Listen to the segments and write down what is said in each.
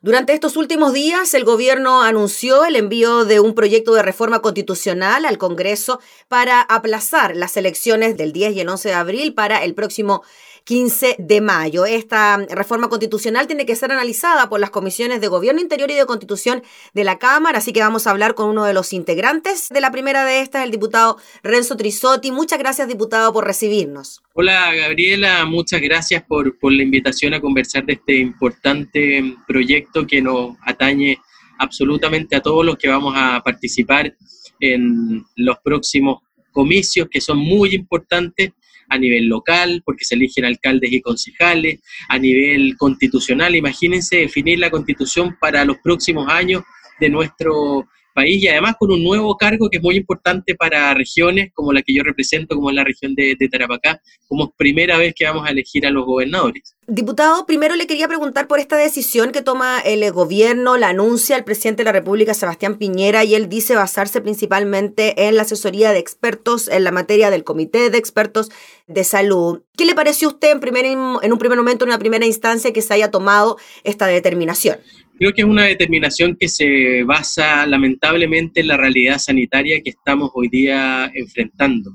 Durante estos últimos días, el gobierno anunció el envío de un proyecto de reforma constitucional al Congreso para aplazar las elecciones del 10 y el 11 de abril para el próximo 15 de mayo. Esta reforma constitucional tiene que ser analizada por las comisiones de Gobierno Interior y de Constitución de la Cámara, así que vamos a hablar con uno de los integrantes de la primera de estas, el diputado Renzo Trisotti. Muchas gracias, diputado, por recibirnos. Hola, Gabriela, muchas gracias por, por la invitación a conversar de este importante proyecto que nos atañe absolutamente a todos los que vamos a participar en los próximos comicios que son muy importantes a nivel local, porque se eligen alcaldes y concejales, a nivel constitucional. Imagínense definir la constitución para los próximos años de nuestro país y además con un nuevo cargo que es muy importante para regiones como la que yo represento, como es la región de, Tarapacá, como primera vez que vamos a elegir a los gobernadores. Diputado, primero le quería preguntar por esta decisión que toma el gobierno, la anuncia el presidente de la República, Sebastián Piñera, y él dice basarse principalmente en la asesoría de expertos en la materia del Comité de Expertos de Salud. ¿Qué le pareció a usted en, primer, en un primer momento, en una primera instancia, que se haya tomado esta determinación? Creo que es una determinación que se basa lamentablemente en la realidad sanitaria que estamos hoy día enfrentando.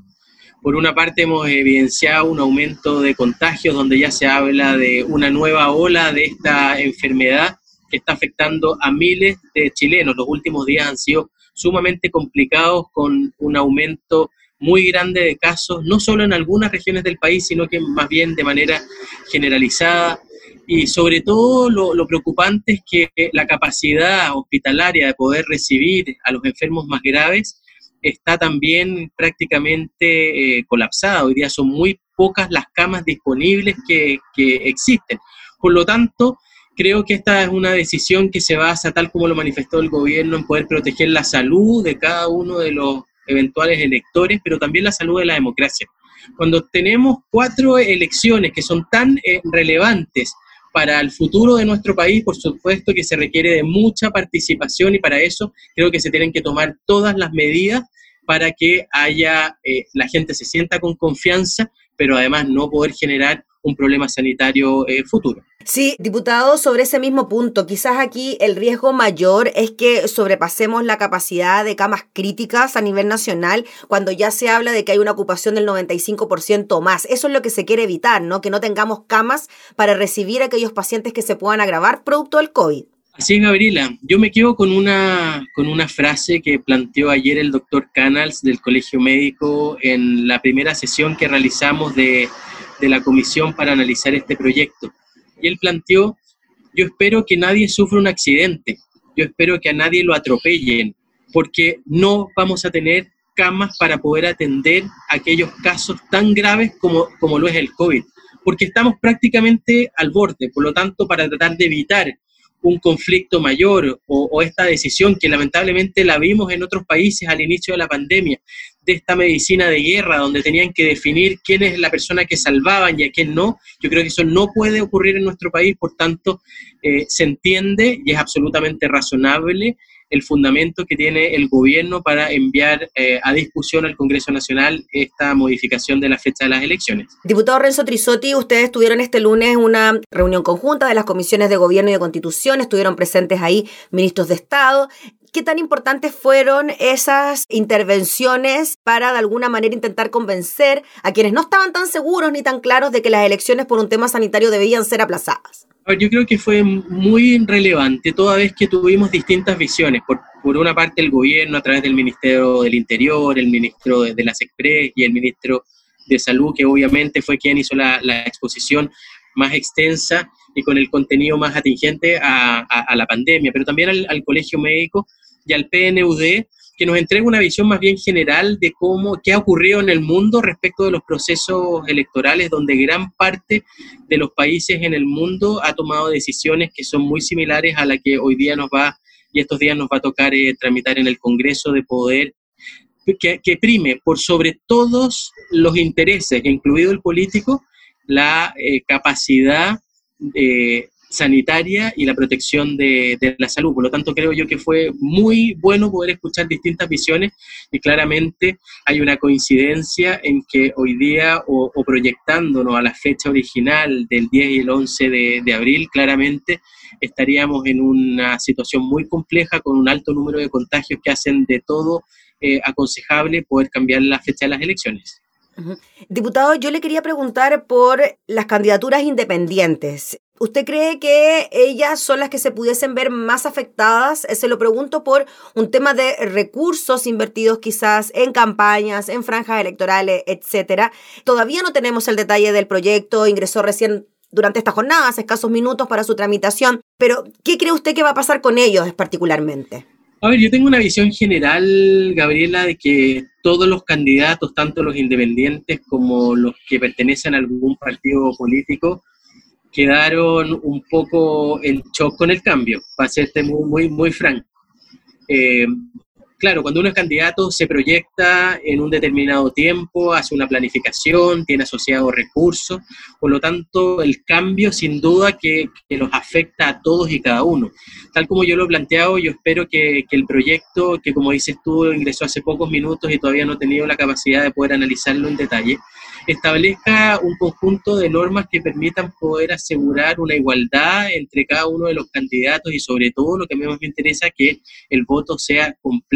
Por una parte hemos evidenciado un aumento de contagios donde ya se habla de una nueva ola de esta enfermedad que está afectando a miles de chilenos. Los últimos días han sido sumamente complicados con un aumento muy grande de casos, no solo en algunas regiones del país, sino que más bien de manera generalizada y sobre todo lo, preocupante es que la capacidad hospitalaria de poder recibir a los enfermos más graves está también prácticamente eh, colapsada. Hoy día son muy pocas las camas disponibles que, que existen. Por lo tanto, creo que esta es una decisión que se basa, tal como lo manifestó el gobierno, en poder proteger la salud de cada uno de los eventuales electores, pero también la salud de la democracia. Cuando tenemos cuatro elecciones que son tan eh, relevantes para el futuro de nuestro país, por supuesto que se requiere de mucha participación y para eso creo que se tienen que tomar todas las medidas para que haya, eh, la gente se sienta con confianza, pero además no poder generar un problema sanitario eh, futuro. Sí, diputado, sobre ese mismo punto, quizás aquí el riesgo mayor es que sobrepasemos la capacidad de camas críticas a nivel nacional cuando ya se habla de que hay una ocupación del 95% o más. Eso es lo que se quiere evitar, ¿no? Que no tengamos camas para recibir a aquellos pacientes que se puedan agravar producto del COVID. Así es, Gabriela. Yo me quedo con una, con una frase que planteó ayer el doctor Canals del Colegio Médico en la primera sesión que realizamos de de la comisión para analizar este proyecto. Y él planteó, yo espero que nadie sufra un accidente, yo espero que a nadie lo atropellen, porque no vamos a tener camas para poder atender aquellos casos tan graves como, como lo es el COVID, porque estamos prácticamente al borde, por lo tanto, para tratar de evitar un conflicto mayor o, esta decisión que lamentablemente la vimos en otros países al inicio de la pandemia, de esta medicina de guerra, donde tenían que definir quién es la persona que salvaban y a quién no. Yo creo que eso no puede ocurrir en nuestro país, por tanto, eh, se entiende y es absolutamente razonable el fundamento que tiene el gobierno para enviar eh, a discusión al Congreso Nacional esta modificación de la fecha de las elecciones. Diputado Renzo Trisotti, ustedes tuvieron este lunes una reunión conjunta de las comisiones de Gobierno y de Constitución, estuvieron presentes ahí ministros de Estado. ¿Qué tan importantes fueron esas intervenciones para de alguna manera intentar convencer a quienes no estaban tan seguros ni tan claros de que las elecciones por un tema sanitario debían ser aplazadas? Yo creo que fue muy relevante toda vez que tuvimos distintas visiones. Por, una parte el gobierno a través del Ministerio del Interior, el ministro de, las Express y el ministro de Salud, que obviamente fue quien hizo la, exposición más extensa y con el contenido más atingente a, la pandemia, pero también al, Colegio Médico y al PNUD, que nos entrega una visión más bien general de cómo, qué ha ocurrido en el mundo respecto de los procesos electorales, donde gran parte de los países en el mundo ha tomado decisiones que son muy similares a la que hoy día nos va, y estos días nos va a tocar eh, tramitar en el Congreso de poder, que, que, prime por sobre todos los intereses, incluido el político, la eh, capacidad de sanitaria y la protección de, la salud. Por lo tanto, creo yo que fue muy bueno poder escuchar distintas visiones y claramente hay una coincidencia en que hoy día, o, proyectándonos a la fecha original del 10 y el 11 de, abril, claramente estaríamos en una situación muy compleja con un alto número de contagios que hacen de todo eh, aconsejable poder cambiar la fecha de las elecciones. Diputado, yo le quería preguntar por las candidaturas independientes. ¿Usted cree que ellas son las que se pudiesen ver más afectadas? Eh, se lo pregunto por un tema de recursos invertidos quizás en campañas, en franjas electorales, etcétera. Todavía no tenemos el detalle del proyecto, ingresó recién durante esta jornada, escasos minutos para su tramitación, pero ¿qué cree usted que va a pasar con ellos particularmente? A ver, yo tengo una visión general, Gabriela, de que todos los candidatos, tanto los independientes como los que pertenecen a algún partido político, quedaron un poco en shock con el cambio, para serte muy, muy, muy franco. Eh, claro, cuando uno es candidato se proyecta en un determinado tiempo, hace una planificación, tiene asociados recursos, por lo tanto el cambio sin duda que, que, los afecta a todos y cada uno. Tal como yo lo he planteado, yo espero que, que, el proyecto, que como dices tú, ingresó hace pocos minutos y todavía no he tenido la capacidad de poder analizarlo en detalle, establezca un conjunto de normas que permitan poder asegurar una igualdad entre cada uno de los candidatos y sobre todo lo que a mí más me interesa, que el voto sea completo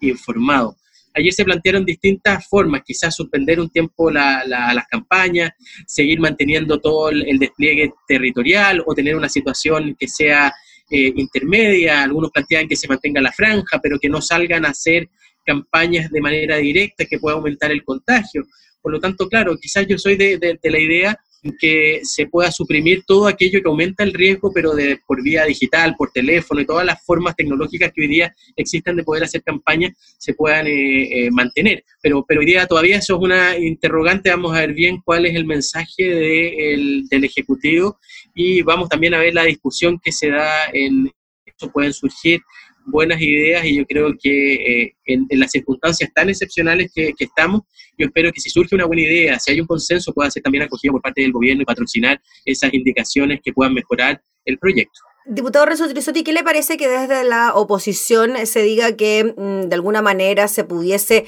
informado. Ayer se plantearon distintas formas, quizás suspender un tiempo las campañas, seguir manteniendo todo el, despliegue territorial o tener una situación que sea eh, intermedia. Algunos plantean que se mantenga la franja, pero que no salgan a hacer campañas de manera directa que pueda aumentar el contagio. Por lo tanto, claro, quizás yo soy de la idea que se pueda suprimir todo aquello que aumenta el riesgo, pero de, por vía digital, por teléfono y todas las formas tecnológicas que hoy día existen de poder hacer campañas se puedan eh, eh, mantener. Pero, pero hoy día todavía eso es una interrogante, vamos a ver bien cuál es el mensaje del Ejecutivo y vamos también a ver la discusión que se da en esto pueden surgir buenas ideas y yo creo que eh, en, las circunstancias tan excepcionales que, estamos, yo espero que si surge una buena idea, si hay un consenso, pueda ser también acogido por parte del gobierno y patrocinar esas indicaciones que puedan mejorar el proyecto. Diputado Renzo Trisotti, ¿qué le parece que desde la oposición se diga que mm, de alguna manera se pudiese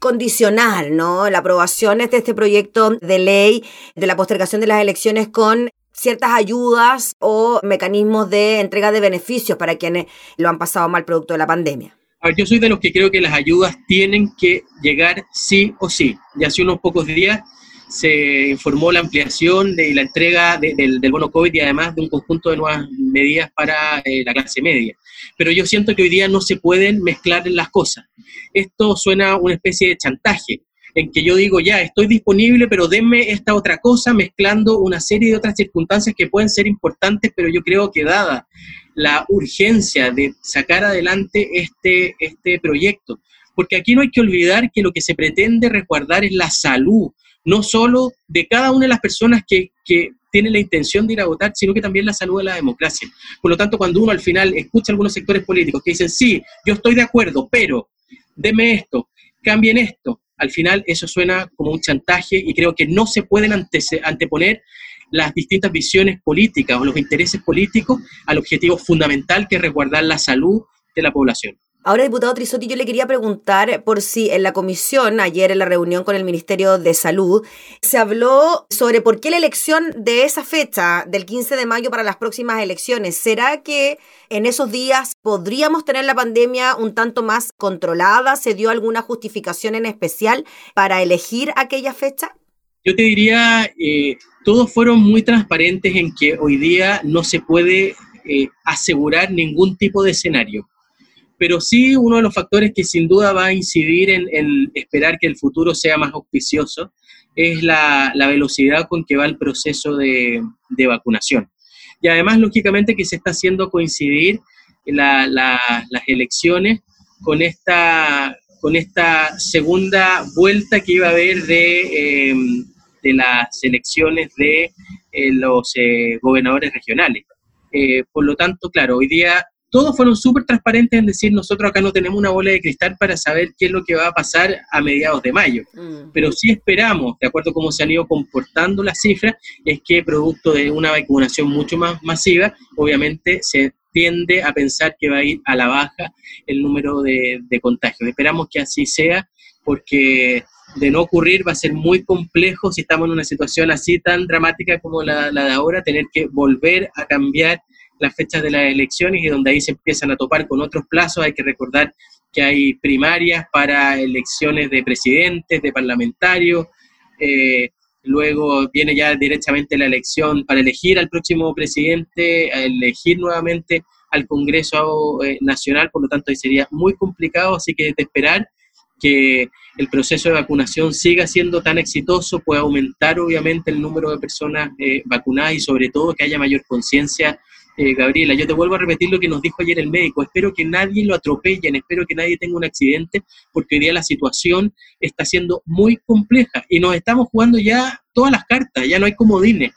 condicionar ¿no? la aprobación de este proyecto de ley de la postergación de las elecciones con ciertas ayudas o mecanismos de entrega de beneficios para quienes lo han pasado mal producto de la pandemia? A ver, yo soy de los que creo que las ayudas tienen que llegar sí o sí. Ya hace unos pocos días se informó la ampliación de la entrega del, bono COVID y además de un conjunto de nuevas medidas para eh, la clase media. Pero yo siento que hoy día no se pueden mezclar las cosas. Esto suena a una especie de chantaje en que yo digo, ya, estoy disponible, pero denme esta otra cosa, mezclando una serie de otras circunstancias que pueden ser importantes, pero yo creo que dada la urgencia de sacar adelante este, este proyecto, porque aquí no hay que olvidar que lo que se pretende resguardar es la salud, no solo de cada una de las personas que, que tienen la intención de ir a votar, sino que también la salud de la democracia. Por lo tanto, cuando uno al final escucha algunos sectores políticos que dicen, sí, yo estoy de acuerdo, pero deme esto, cambien esto, al final eso suena como un chantaje y creo que no se pueden anteponer las distintas visiones políticas o los intereses políticos al objetivo fundamental que es resguardar la salud de la población. Ahora, diputado Trisotti, yo le quería preguntar por si en la comisión, ayer en la reunión con el Ministerio de Salud, se habló sobre por qué la elección de esa fecha, del 15 de mayo para las próximas elecciones. ¿Será que en esos días podríamos tener la pandemia un tanto más controlada? ¿Se dio alguna justificación en especial para elegir aquella fecha? Yo te diría, eh, todos fueron muy transparentes en que hoy día no se puede eh, asegurar ningún tipo de escenario pero sí uno de los factores que sin duda va a incidir en, esperar que el futuro sea más auspicioso es la, velocidad con que va el proceso de, vacunación. Y además, lógicamente, que se está haciendo coincidir las elecciones con esta, con esta segunda vuelta que iba a haber de, em, las elecciones de eh, los eh, gobernadores regionales. Eh, por lo tanto, claro, hoy día todos fueron súper transparentes en decir nosotros acá no tenemos una bola de cristal para saber qué es lo que va a pasar a mediados de mayo, mm. pero sí esperamos, de acuerdo a cómo se han ido comportando las cifras, es que producto de una vacunación mucho más masiva, obviamente se tiende a pensar que va a ir a la baja el número de, contagios. Esperamos que así sea porque de no ocurrir va a ser muy complejo si estamos en una situación así tan dramática como la, la de ahora, tener que volver a cambiar las fechas de las elecciones y donde ahí se empiezan a topar con otros plazos. Hay que recordar que hay primarias para elecciones de presidentes, de parlamentarios. Eh, luego viene ya directamente la elección para elegir al próximo presidente, a elegir nuevamente al Congreso eh, Nacional, por lo tanto ahí sería muy complicado, así que es de esperar que el proceso de vacunación siga siendo tan exitoso, pueda aumentar obviamente el número de personas eh, vacunadas y sobre todo que haya mayor conciencia eh, Gabriela, yo te vuelvo a repetir lo que nos dijo ayer el médico. Espero que nadie lo atropellen, espero que nadie tenga un accidente, porque hoy día la situación está siendo muy compleja y nos estamos jugando ya todas las cartas, ya no hay comodines.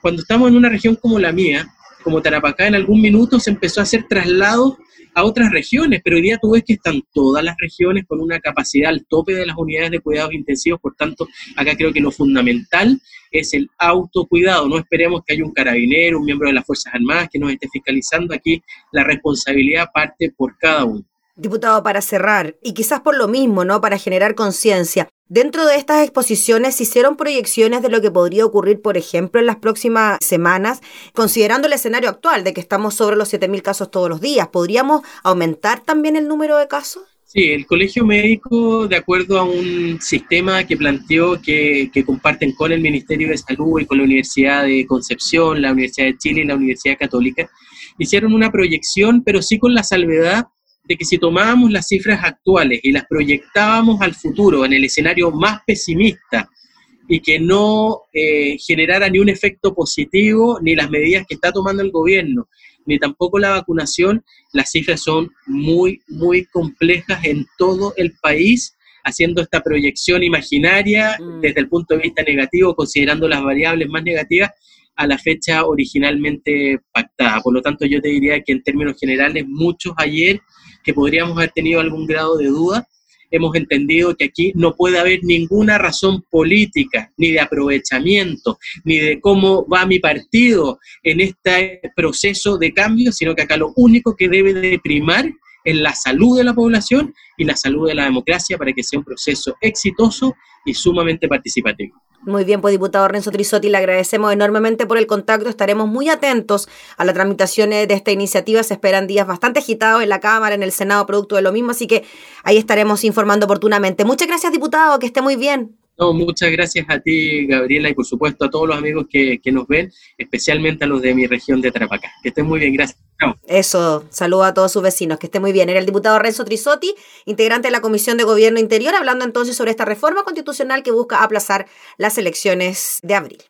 Cuando estamos en una región como la mía, como Tarapacá, en algún minuto se empezó a hacer traslados a otras regiones, pero hoy día tú ves que están todas las regiones con una capacidad al tope de las unidades de cuidados intensivos, por tanto, acá creo que lo fundamental es el autocuidado, no esperemos que haya un carabinero, un miembro de las Fuerzas Armadas que nos esté fiscalizando, aquí la responsabilidad parte por cada uno. Diputado, para cerrar, y quizás por lo mismo, ¿no? Para generar conciencia, Dentro de estas exposiciones se hicieron proyecciones de lo que podría ocurrir, por ejemplo, en las próximas semanas, considerando el escenario actual de que estamos sobre los 7.000 casos todos los días. ¿Podríamos aumentar también el número de casos? Sí, el Colegio Médico, de acuerdo a un sistema que planteó que, que, comparten con el Ministerio de Salud y con la Universidad de Concepción, la Universidad de Chile y la Universidad Católica, hicieron una proyección, pero sí con la salvedad de que si tomábamos las cifras actuales y las proyectábamos al futuro en el escenario más pesimista y que no eh, generara ni un efecto positivo, ni las medidas que está tomando el gobierno, ni tampoco la vacunación, las cifras son muy, muy complejas en todo el país, haciendo esta proyección imaginaria mm. desde el punto de vista negativo, considerando las variables más negativas a la fecha originalmente pactada. Por lo tanto, yo te diría que en términos generales, muchos ayer que podríamos haber tenido algún grado de duda, hemos entendido que aquí no puede haber ninguna razón política, ni de aprovechamiento, ni de cómo va mi partido en este proceso de cambio, sino que acá lo único que debe de primar es la salud de la población y la salud de la democracia para que sea un proceso exitoso y sumamente participativo. Muy bien, pues diputado Renzo Trisotti, le agradecemos enormemente por el contacto. Estaremos muy atentos a la tramitación de esta iniciativa. Se esperan días bastante agitados en la Cámara, en el Senado, producto de lo mismo, así que ahí estaremos informando oportunamente. Muchas gracias, diputado, que esté muy bien. No, muchas gracias a ti, Gabriela, y por supuesto a todos los amigos que, que nos ven, especialmente a los de mi región de Tarapacá. Que estén muy bien, gracias. Eso, saludo a todos sus vecinos, que esté muy bien. Era el diputado Renzo Trisotti, integrante de la Comisión de Gobierno Interior, hablando entonces sobre esta reforma constitucional que busca aplazar las elecciones de abril.